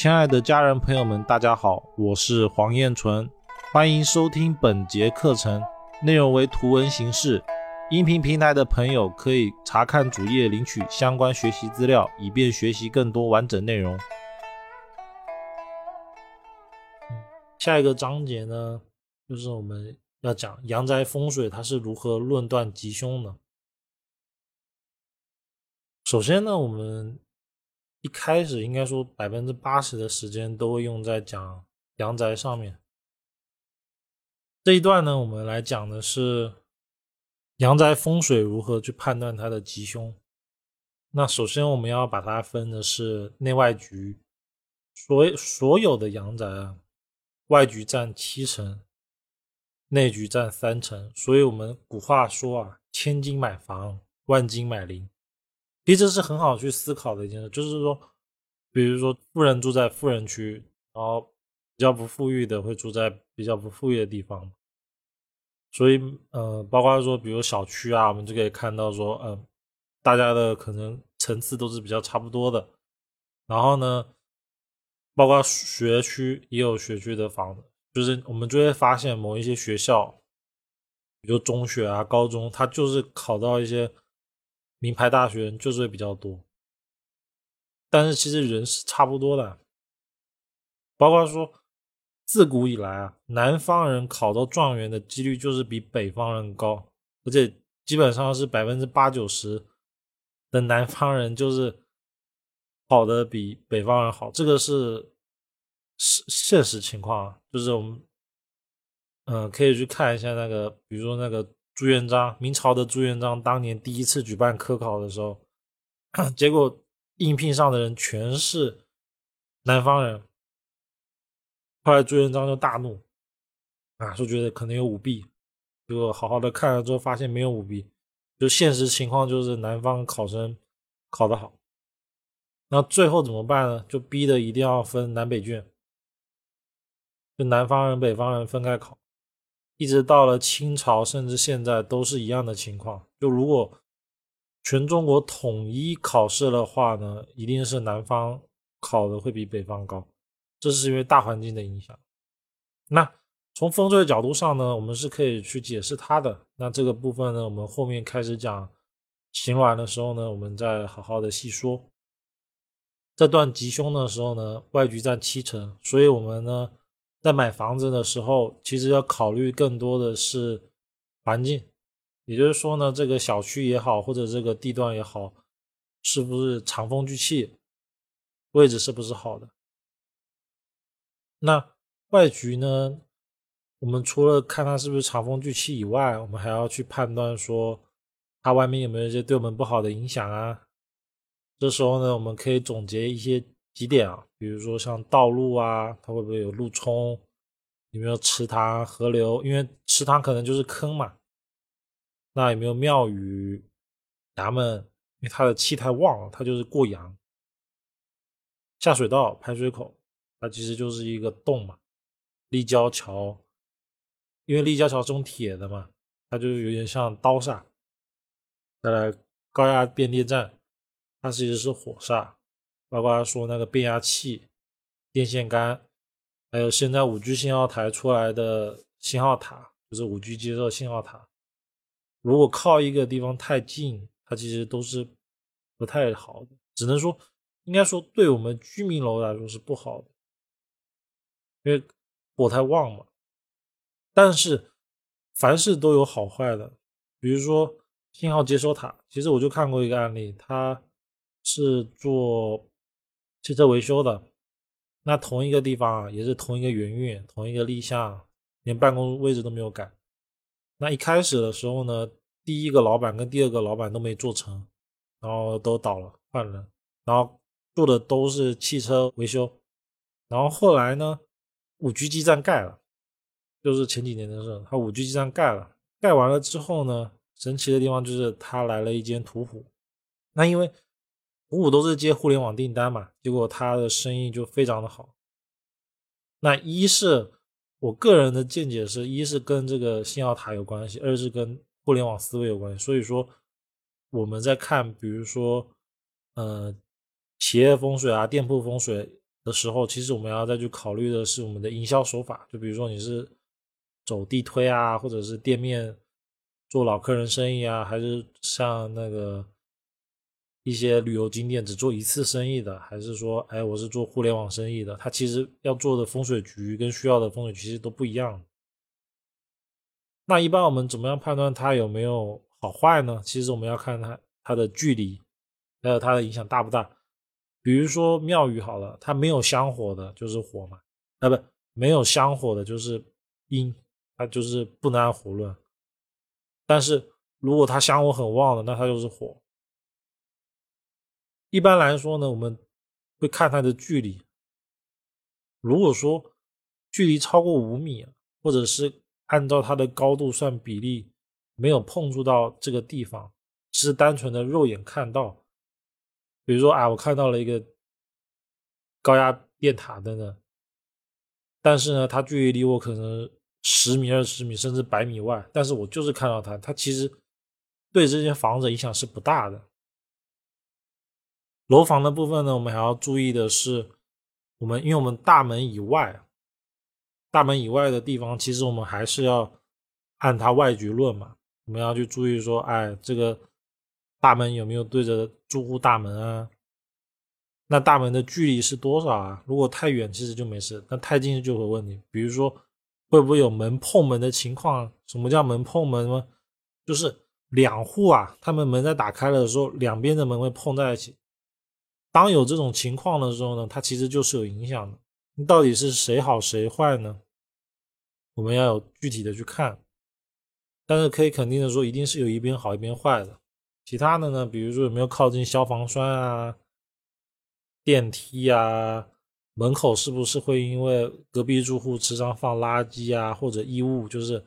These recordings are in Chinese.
亲爱的家人朋友们，大家好，我是黄彦纯，欢迎收听本节课程，内容为图文形式。音频平台的朋友可以查看主页领取相关学习资料，以便学习更多完整内容。下一个章节呢，就是我们要讲阳宅风水，它是如何论断吉凶的。首先呢，我们一开始应该说百分之八十的时间都会用在讲阳宅上面。这一段呢，我们来讲的是。阳宅风水如何去判断它的吉凶？那首先我们要把它分的是内外局。所所有的阳宅啊，外局占七成，内局占三成。所以我们古话说啊，千金买房，万金买邻。其实是很好去思考的一件事，就是说，比如说富人住在富人区，然后比较不富裕的会住在比较不富裕的地方。所以，呃，包括说，比如小区啊，我们就可以看到说，嗯，大家的可能层次都是比较差不多的。然后呢，包括学区也有学区的房子，就是我们就会发现某一些学校，比如中学啊、高中，它就是考到一些名牌大学，就是会比较多。但是其实人是差不多的，包括说。自古以来啊，南方人考到状元的几率就是比北方人高，而且基本上是百分之八九十的南方人就是考的比北方人好，这个是是现实情况啊。就是我们嗯可以去看一下那个，比如说那个朱元璋，明朝的朱元璋当年第一次举办科考的时候，结果应聘上的人全是南方人。后来朱元璋就大怒，啊，就觉得可能有舞弊，结果好好的看了之后，发现没有舞弊，就现实情况就是南方考生考得好。那最后怎么办呢？就逼的一定要分南北卷，就南方人、北方人分开考，一直到了清朝，甚至现在都是一样的情况。就如果全中国统一考试的话呢，一定是南方考的会比北方高。这是因为大环境的影响。那从风水的角度上呢，我们是可以去解释它的。那这个部分呢，我们后面开始讲行完的时候呢，我们再好好的细说。这段吉凶的时候呢，外局占七成，所以我们呢在买房子的时候，其实要考虑更多的是环境，也就是说呢，这个小区也好，或者这个地段也好，是不是长风聚气，位置是不是好的。那外局呢？我们除了看它是不是长风聚气以外，我们还要去判断说它外面有没有一些对我们不好的影响啊。这时候呢，我们可以总结一些几点啊，比如说像道路啊，它会不会有路冲？有没有池塘、河流？因为池塘可能就是坑嘛。那有没有庙宇、衙门？因为它的气太旺了，它就是过阳。下水道、排水口。它其实就是一个洞嘛，立交桥，因为立交桥是用铁的嘛，它就是有点像刀煞。再来高压变电站，它其实是火煞，包括说那个变压器、电线杆，还有现在五 G 信号台出来的信号塔，就是五 G 接收信号塔，如果靠一个地方太近，它其实都是不太好的，只能说，应该说对我们居民楼来说是不好的。因为火太旺嘛，但是凡事都有好坏的。比如说信号接收塔，其实我就看过一个案例，它是做汽车维修的，那同一个地方啊，也是同一个园域，同一个立项，连办公位置都没有改。那一开始的时候呢，第一个老板跟第二个老板都没做成，然后都倒了，换人，然后做的都是汽车维修，然后后来呢？五 G 基站盖了，就是前几年的事。他五 G 基站盖了，盖完了之后呢，神奇的地方就是他来了一间途虎。那因为五五都是接互联网订单嘛，结果他的生意就非常的好。那一是我个人的见解是，一是跟这个信号塔有关系，二是跟互联网思维有关系。所以说我们在看，比如说呃企业风水啊、店铺风水。的时候，其实我们要再去考虑的是我们的营销手法。就比如说你是走地推啊，或者是店面做老客人生意啊，还是像那个一些旅游景点只做一次生意的，还是说，哎，我是做互联网生意的，它其实要做的风水局跟需要的风水局其实都不一样。那一般我们怎么样判断它有没有好坏呢？其实我们要看它它的距离，还有它的影响大不大。比如说庙宇好了，它没有香火的，就是火嘛，啊不，没有香火的就是阴，它就是不能按火论。但是如果它香火很旺的，那它就是火。一般来说呢，我们会看它的距离。如果说距离超过五米，或者是按照它的高度算比例，没有碰触到这个地方，是单纯的肉眼看到。比如说啊，我看到了一个高压电塔等等，但是呢，它距离离我可能十米、二十米甚至百米外，但是我就是看到它，它其实对这间房子影响是不大的。楼房的部分呢，我们还要注意的是，我们因为我们大门以外，大门以外的地方，其实我们还是要按它外局论嘛，我们要去注意说，哎，这个。大门有没有对着住户大门啊？那大门的距离是多少啊？如果太远，其实就没事；那太近就会问题。比如说，会不会有门碰门的情况？什么叫门碰门呢？就是两户啊，他们门在打开了的时候，两边的门会碰在一起。当有这种情况的时候呢，它其实就是有影响的。到底是谁好谁坏呢？我们要有具体的去看。但是可以肯定的说，一定是有一边好一边坏的。其他的呢？比如说有没有靠近消防栓啊、电梯啊、门口是不是会因为隔壁住户时常放垃圾啊或者异物，就是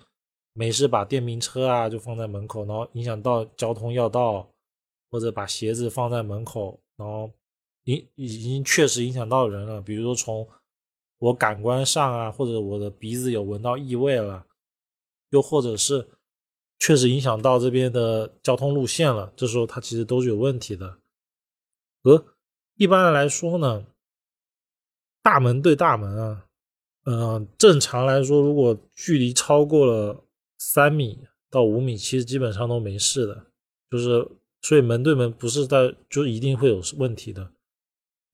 没事把电瓶车啊就放在门口，然后影响到交通要道，或者把鞋子放在门口，然后影已经确实影响到人了。比如说从我感官上啊，或者我的鼻子有闻到异味了，又或者是。确实影响到这边的交通路线了，这时候它其实都是有问题的。而一般来说呢，大门对大门啊，嗯，正常来说，如果距离超过了三米到五米，其实基本上都没事的。就是所以门对门不是在就一定会有问题的。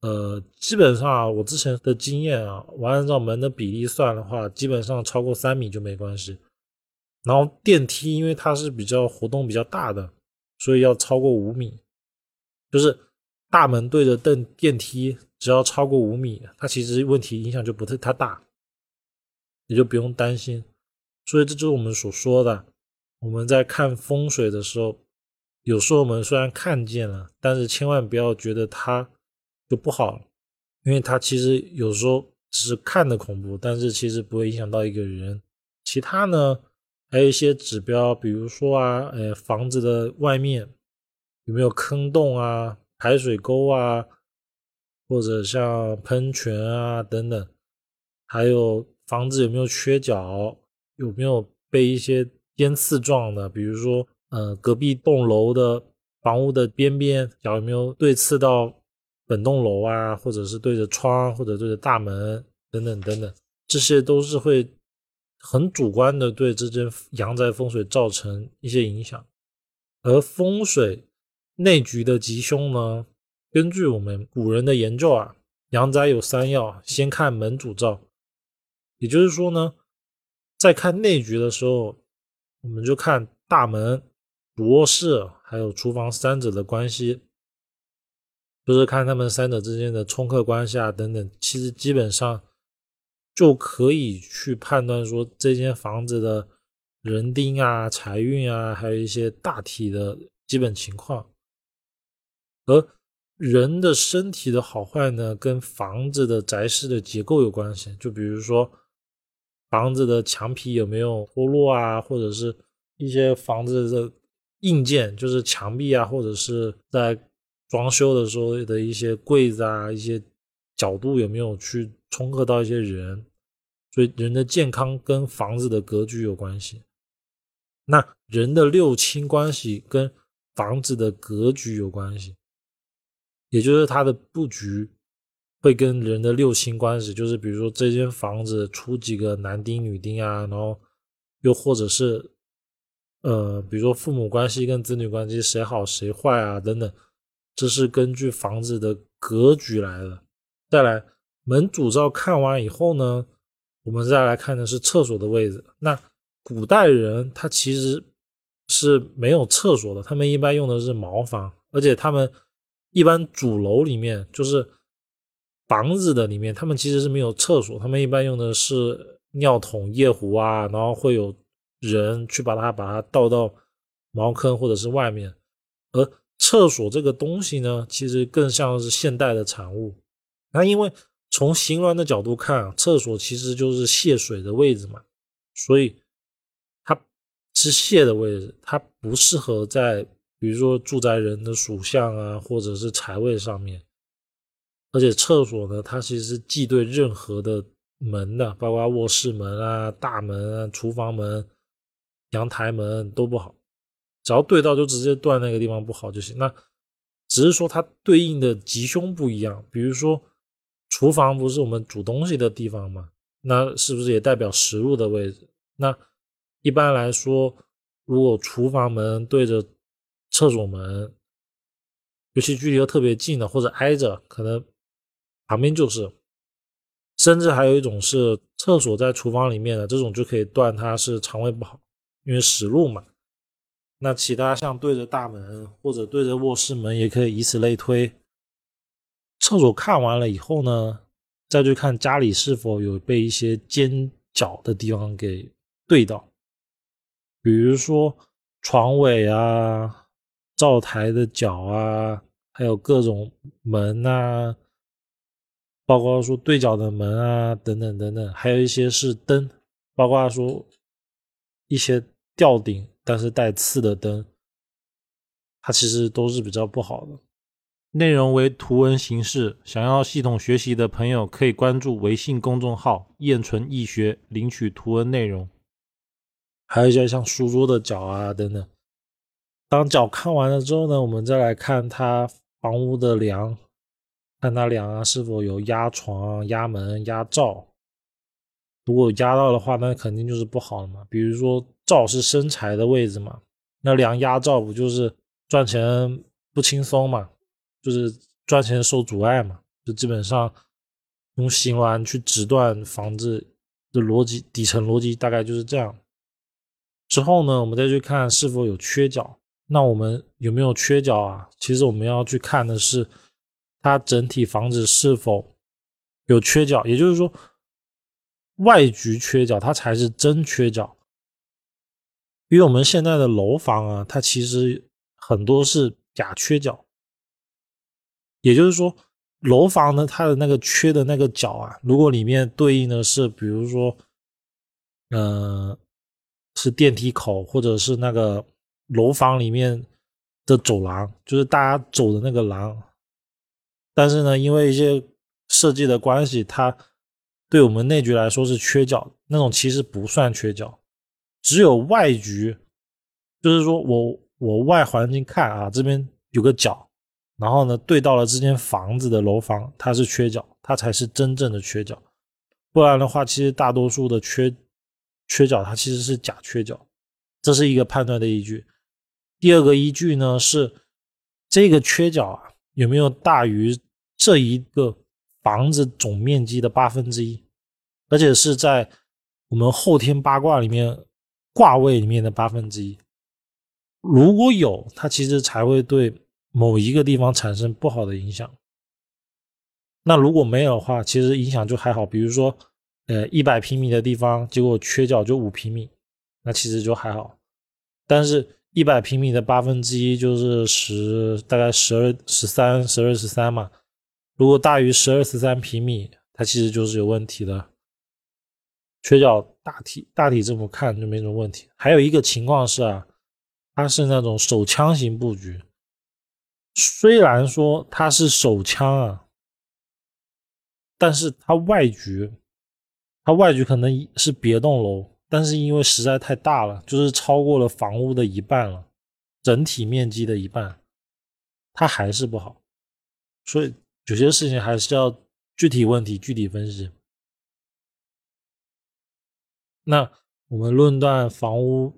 呃，基本上啊，我之前的经验啊，我按照门的比例算的话，基本上超过三米就没关系。然后电梯，因为它是比较活动比较大的，所以要超过五米。就是大门对着电电梯，只要超过五米，它其实问题影响就不太太大，也就不用担心。所以这就是我们所说的，我们在看风水的时候，有时候我们虽然看见了，但是千万不要觉得它就不好，因为它其实有时候只是看的恐怖，但是其实不会影响到一个人。其他呢？还有一些指标，比如说啊，呃，房子的外面有没有坑洞啊、排水沟啊，或者像喷泉啊等等，还有房子有没有缺角，有没有被一些尖刺撞的，比如说，呃，隔壁栋楼的房屋的边边角有没有对刺到本栋楼啊，或者是对着窗或者对着大门等等等等，这些都是会。很主观的对这间阳宅风水造成一些影响，而风水内局的吉凶呢？根据我们古人的研究啊，阳宅有三要，先看门主灶，也就是说呢，在看内局的时候，我们就看大门、主卧室还有厨房三者的关系，就是看他们三者之间的冲克关系啊等等，其实基本上。就可以去判断说这间房子的人丁啊、财运啊，还有一些大体的基本情况。而人的身体的好坏呢，跟房子的宅室的结构有关系。就比如说房子的墙皮有没有脱落啊，或者是一些房子的硬件，就是墙壁啊，或者是在装修的时候的一些柜子啊，一些角度有没有去。冲克到一些人，所以人的健康跟房子的格局有关系。那人的六亲关系跟房子的格局有关系，也就是它的布局会跟人的六亲关系，就是比如说这间房子出几个男丁女丁啊，然后又或者是呃，比如说父母关系跟子女关系谁好谁坏啊等等，这是根据房子的格局来的。再来门主照看完以后呢，我们再来看的是厕所的位置。那古代人他其实是没有厕所的，他们一般用的是茅房，而且他们一般主楼里面就是房子的里面，他们其实是没有厕所，他们一般用的是尿桶、夜壶啊，然后会有人去把它把它倒到茅坑或者是外面。而厕所这个东西呢，其实更像是现代的产物。那因为从形峦的角度看，厕所其实就是泄水的位置嘛，所以它。是泄的位置，它不适合在比如说住宅人的属相啊，或者是财位上面。而且厕所呢，它其实既对任何的门的，包括卧室门啊、大门啊、厨房门、阳台门都不好。只要对到就直接断那个地方不好就行。那只是说它对应的吉凶不一样。比如说厨房不是我们煮东西的地方吗？那是不是也代表食物的位置？那一般来说，如果厨房门对着厕所门，尤其距离又特别近的，或者挨着，可能旁边就是。甚至还有一种是厕所在厨房里面的，这种就可以断它是肠胃不好，因为食禄嘛。那其他像对着大门或者对着卧室门，也可以以此类推。厕所看完了以后呢，再去看家里是否有被一些尖角的地方给对到。比如说床尾啊、灶台的角啊，还有各种门啊，包括说对角的门啊，等等等等，还有一些是灯，包括说一些吊顶但是带刺的灯，它其实都是比较不好的。内容为图文形式，想要系统学习的朋友可以关注微信公众号“燕纯易学”，领取图文内容。还有一些像书桌的角啊等等，当角看完了之后呢，我们再来看它房屋的梁，看它梁啊是否有压床、压门、压灶。如果压到的话，那肯定就是不好了嘛。比如说灶是生财的位置嘛，那梁压灶不就是赚钱不轻松嘛？就是赚钱受阻碍嘛？就基本上用形峦去直断房子的逻辑，底层逻辑大概就是这样。之后呢，我们再去看是否有缺角。那我们有没有缺角啊？其实我们要去看的是它整体房子是否有缺角，也就是说外局缺角，它才是真缺角。因为我们现在的楼房啊，它其实很多是假缺角。也就是说，楼房呢，它的那个缺的那个角啊，如果里面对应的是，比如说，嗯。是电梯口，或者是那个楼房里面的走廊，就是大家走的那个廊。但是呢，因为一些设计的关系，它对我们内局来说是缺角，那种其实不算缺角，只有外局，就是说我我外环境看啊，这边有个角，然后呢对到了这间房子的楼房，它是缺角，它才是真正的缺角。不然的话，其实大多数的缺。缺角它其实是假缺角，这是一个判断的依据。第二个依据呢是这个缺角啊有没有大于这一个房子总面积的八分之一，而且是在我们后天八卦里面挂位里面的八分之一。如果有，它其实才会对某一个地方产生不好的影响。那如果没有的话，其实影响就还好。比如说。呃，一百平米的地方，结果缺角就五平米，那其实就还好。但是，一百平米的八分之一就是十，大概十二、十三、十二、十三嘛。如果大于十二、十三平米，它其实就是有问题的。缺角大体大体这么看就没什么问题。还有一个情况是啊，它是那种手枪型布局，虽然说它是手枪啊，但是它外局。它外局可能是别栋楼，但是因为实在太大了，就是超过了房屋的一半了，整体面积的一半，它还是不好。所以有些事情还是要具体问题具体分析。那我们论断房屋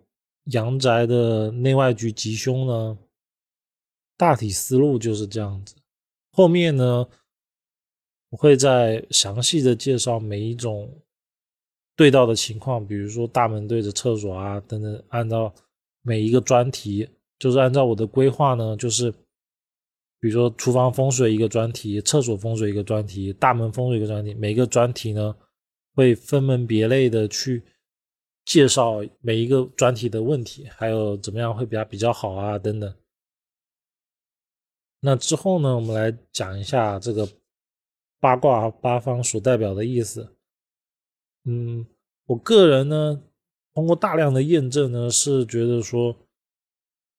阳宅的内外局吉凶呢，大体思路就是这样子。后面呢，我会再详细的介绍每一种对到的情况，比如说大门对着厕所啊等等，按照每一个专题，就是按照我的规划呢，就是比如说厨房风水一个专题，厕所风水一个专题，大门风水一个专题，每个专题呢会分门别类的去介绍每一个专题的问题，还有怎么样会比较比较好啊等等。那之后呢，我们来讲一下这个八卦八方所代表的意思。嗯，我个人呢，通过大量的验证呢，是觉得说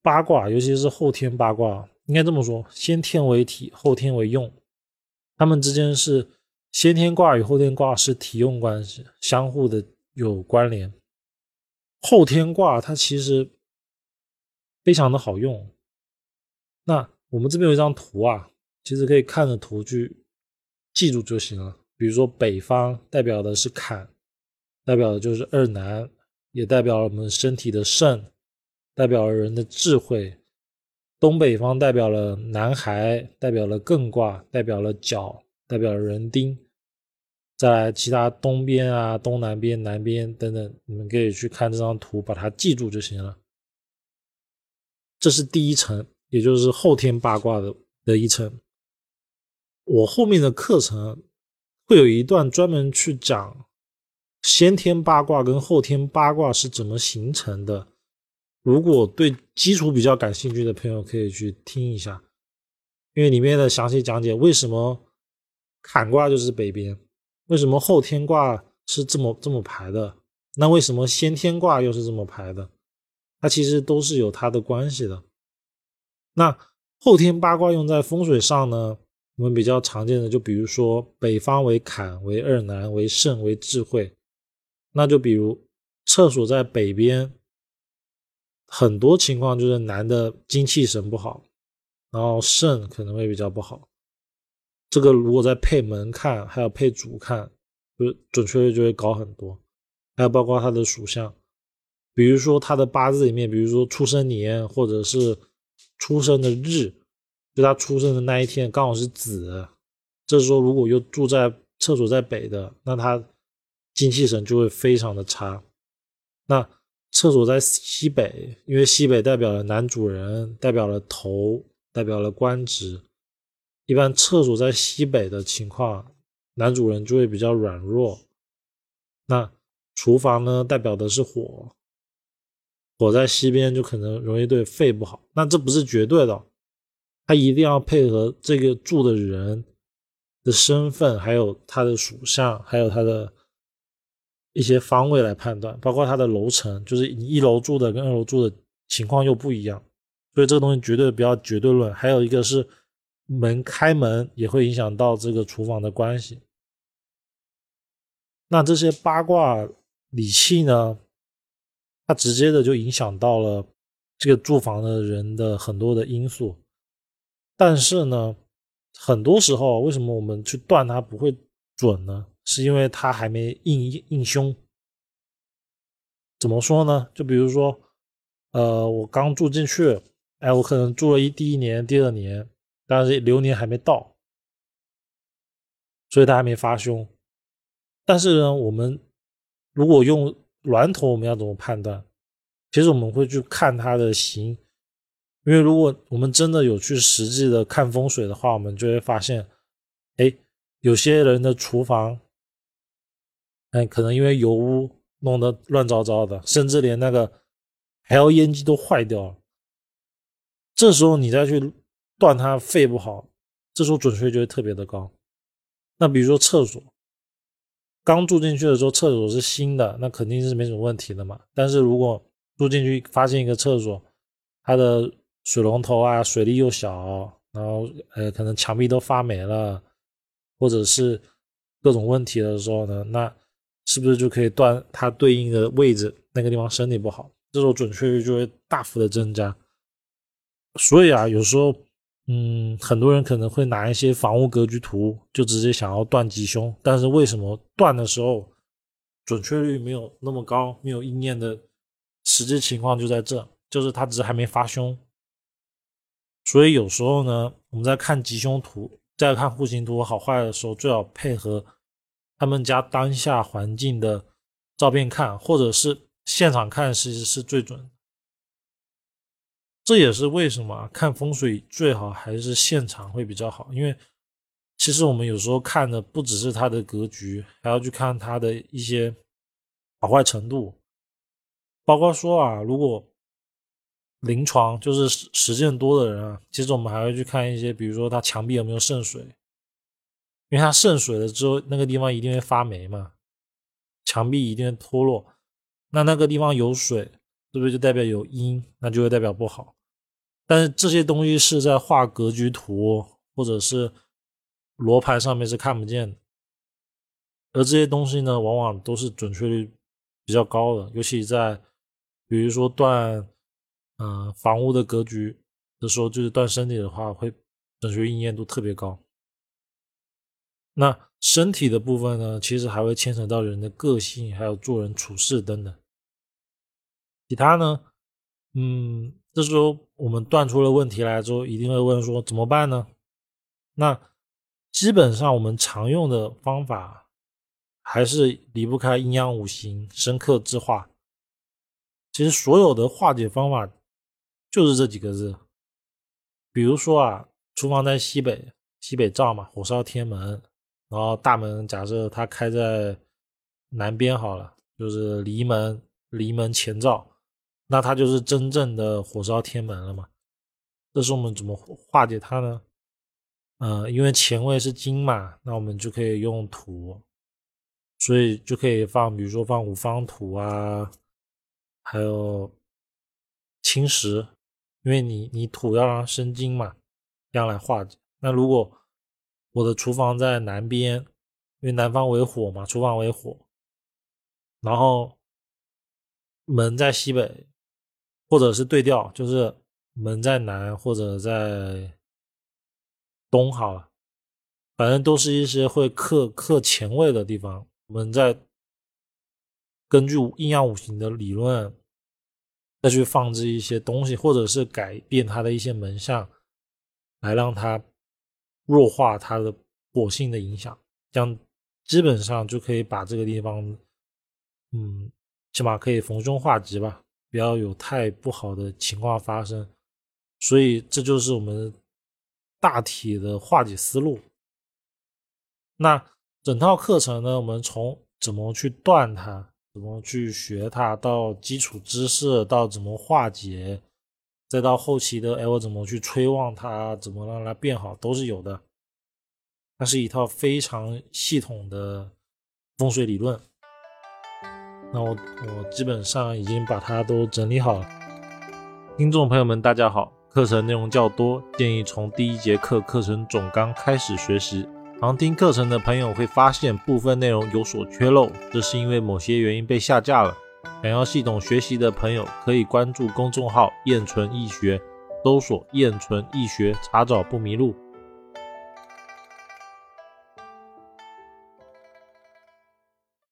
八卦，尤其是后天八卦，应该这么说：先天为体，后天为用，它们之间是先天卦与后天卦是体用关系，相互的有关联。后天卦它其实非常的好用，那。我们这边有一张图啊，其实可以看着图去记住就行了。比如说北方代表的是坎，代表的就是二南，也代表了我们身体的肾，代表了人的智慧。东北方代表了男孩，代表了艮卦，代表了角，代表了人丁。再来其他东边啊、东南边、南边等等，你们可以去看这张图，把它记住就行了。这是第一层。也就是后天八卦的的一层，我后面的课程会有一段专门去讲先天八卦跟后天八卦是怎么形成的。如果对基础比较感兴趣的朋友，可以去听一下，因为里面的详细讲解为什么坎卦就是北边，为什么后天卦是这么这么排的，那为什么先天卦又是这么排的，它其实都是有它的关系的。那后天八卦用在风水上呢？我们比较常见的，就比如说北方为坎，为二南，为肾，为智慧。那就比如厕所在北边，很多情况就是男的精气神不好，然后肾可能会比较不好。这个如果再配门看，还有配主看，就准确率就会高很多。还有包括他的属相，比如说他的八字里面，比如说出生年或者是。出生的日，就他出生的那一天刚好是子，这时候如果又住在厕所在北的，那他精气神就会非常的差。那厕所在西北，因为西北代表了男主人，代表了头，代表了官职。一般厕所在西北的情况，男主人就会比较软弱。那厨房呢，代表的是火。火在西边就可能容易对肺不好，那这不是绝对的，他一定要配合这个住的人的身份，还有他的属相，还有他的一些方位来判断，包括他的楼层，就是你一楼住的跟二楼住的情况又不一样，所以这个东西绝对不要绝对论。还有一个是门开门也会影响到这个厨房的关系，那这些八卦理气呢？它直接的就影响到了这个住房的人的很多的因素，但是呢，很多时候为什么我们去断它不会准呢？是因为它还没应应凶。怎么说呢？就比如说，呃，我刚住进去，哎，我可能住了一第一年、第二年，但是流年还没到，所以他还没发凶。但是呢，我们如果用峦头我们要怎么判断？其实我们会去看它的形，因为如果我们真的有去实际的看风水的话，我们就会发现，哎，有些人的厨房，哎，可能因为油污弄得乱糟糟的，甚至连那个还要烟机都坏掉了。这时候你再去断它肺不好，这时候准确率就会特别的高。那比如说厕所。刚住进去的时候，厕所是新的，那肯定是没什么问题的嘛。但是如果住进去发现一个厕所，它的水龙头啊水力又小，然后呃可能墙壁都发霉了，或者是各种问题的时候呢，那是不是就可以断它对应的位置那个地方身体不好？这时候准确率就会大幅的增加。所以啊，有时候嗯，很多人可能会拿一些房屋格局图，就直接想要断吉凶，但是为什么断的时候准确率没有那么高，没有应验的实际情况就在这，就是他只是还没发凶。所以有时候呢，我们在看吉凶图、在看户型图好坏的时候，最好配合他们家当下环境的照片看，或者是现场看，其实是最准。这也是为什么看风水最好还是现场会比较好，因为其实我们有时候看的不只是它的格局，还要去看它的一些好坏程度，包括说啊，如果临床就是实践多的人啊，其实我们还会去看一些，比如说它墙壁有没有渗水，因为它渗水了之后，那个地方一定会发霉嘛，墙壁一定会脱落，那那个地方有水，是不是就代表有阴？那就会代表不好。但是这些东西是在画格局图或者是罗盘上面是看不见的，而这些东西呢，往往都是准确率比较高的，尤其在比如说断嗯房屋的格局的时候，就是断身体的话，会准确应验度特别高。那身体的部分呢，其实还会牵扯到人的个性，还有做人处事等等。其他呢，嗯。这时候我们断出了问题来之后，一定会问说怎么办呢？那基本上我们常用的方法还是离不开阴阳五行生克制化。其实所有的化解方法就是这几个字。比如说啊，厨房在西北，西北灶嘛，火烧天门，然后大门假设它开在南边好了，就是离门，离门前灶。那它就是真正的火烧天门了嘛？这是我们怎么化解它呢？嗯，因为前位是金嘛，那我们就可以用土，所以就可以放，比如说放五方土啊，还有青石，因为你你土要让生金嘛，这样来化解。那如果我的厨房在南边，因为南方为火嘛，厨房为火，然后门在西北。或者是对调，就是门在南或者在东，好了，反正都是一些会克克前位的地方。我们在根据阴阳五行的理论再去放置一些东西，或者是改变它的一些门相，来让它弱化它的火性的影响，这样基本上就可以把这个地方，嗯，起码可以逢凶化吉吧。不要有太不好的情况发生，所以这就是我们大体的化解思路。那整套课程呢，我们从怎么去断它，怎么去学它，到基础知识，到怎么化解，再到后期的哎，我怎么去催旺它，怎么让它变好，都是有的。它是一套非常系统的风水理论。那我我基本上已经把它都整理好了。听众朋友们，大家好，课程内容较多，建议从第一节课课程总纲开始学习。常听课程的朋友会发现部分内容有所缺漏，这是因为某些原因被下架了。想要系统学习的朋友可以关注公众号“燕纯易学”，搜索“燕纯易学”，查找不迷路。